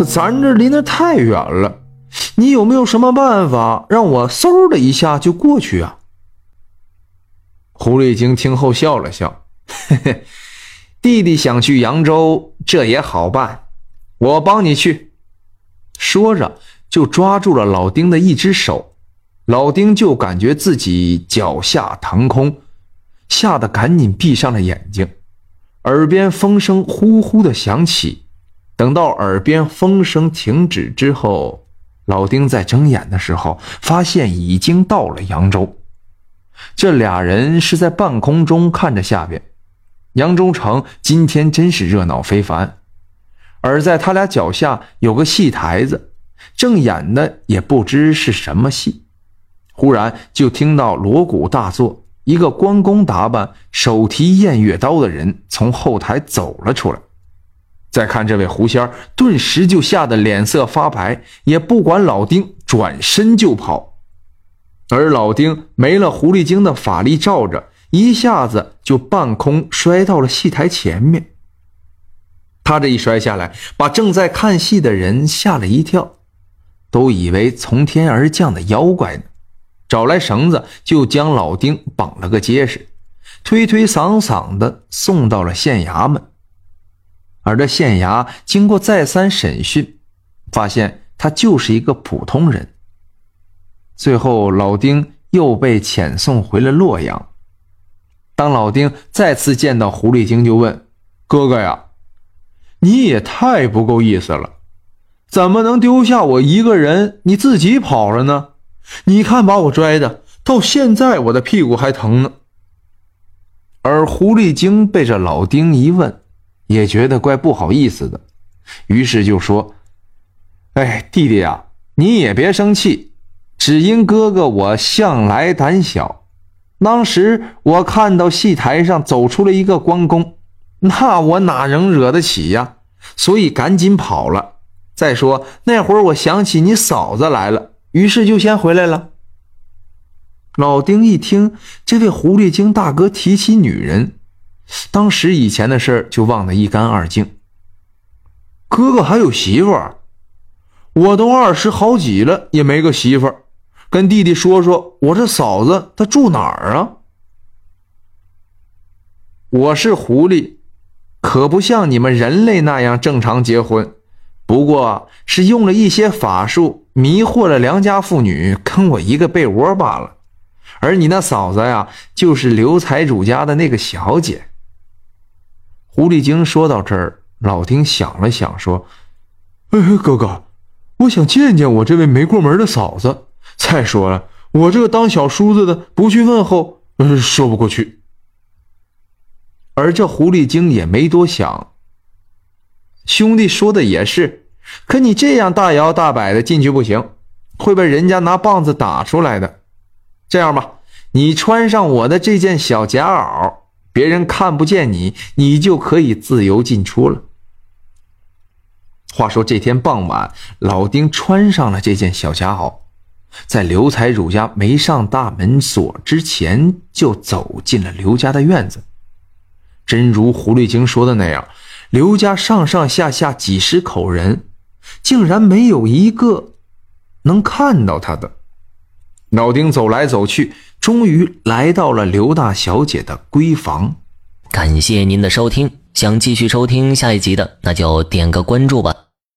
可咱这离那太远了，你有没有什么办法让我嗖的一下就过去啊？”狐狸精听后笑了笑：“嘿嘿，弟弟想去扬州，这也好办，我帮你去。”说着就抓住了老丁的一只手，老丁就感觉自己脚下腾空，吓得赶紧闭上了眼睛。耳边风声呼呼的响起，等到耳边风声停止之后，老丁在睁眼的时候，发现已经到了扬州。这俩人是在半空中看着下边，扬州城今天真是热闹非凡。而在他俩脚下有个戏台子，正演的也不知是什么戏。忽然就听到锣鼓大作。一个关公打扮、手提偃月刀的人从后台走了出来。再看这位狐仙顿时就吓得脸色发白，也不管老丁，转身就跑。而老丁没了狐狸精的法力罩着，一下子就半空摔到了戏台前面。他这一摔下来，把正在看戏的人吓了一跳，都以为从天而降的妖怪呢。找来绳子，就将老丁绑了个结实，推推搡搡的送到了县衙门。而这县衙经过再三审讯，发现他就是一个普通人。最后，老丁又被遣送回了洛阳。当老丁再次见到狐狸精，就问：“哥哥呀，你也太不够意思了，怎么能丢下我一个人，你自己跑了呢？”你看，把我拽的，到现在我的屁股还疼呢。而狐狸精被这老丁一问，也觉得怪不好意思的，于是就说：“哎，弟弟啊，你也别生气，只因哥哥我向来胆小。当时我看到戏台上走出了一个关公，那我哪能惹得起呀？所以赶紧跑了。再说那会儿，我想起你嫂子来了。”于是就先回来了。老丁一听这位狐狸精大哥提起女人，当时以前的事就忘得一干二净。哥哥还有媳妇儿，我都二十好几了也没个媳妇儿。跟弟弟说说，我这嫂子她住哪儿啊？我是狐狸，可不像你们人类那样正常结婚。不过是用了一些法术迷惑了良家妇女，跟我一个被窝罢了。而你那嫂子呀，就是刘财主家的那个小姐。狐狸精说到这儿，老丁想了想，说：“哎，哥哥，我想见见我这位没过门的嫂子。再说了，我这个当小叔子的不去问候，说不过去。”而这狐狸精也没多想，兄弟说的也是。可你这样大摇大摆的进去不行，会被人家拿棒子打出来的。这样吧，你穿上我的这件小夹袄，别人看不见你，你就可以自由进出了。话说这天傍晚，老丁穿上了这件小夹袄，在刘财主家没上大门锁之前，就走进了刘家的院子。真如狐狸精说的那样，刘家上上下下几十口人。竟然没有一个能看到他的。老丁走来走去，终于来到了刘大小姐的闺房。感谢您的收听，想继续收听下一集的，那就点个关注吧。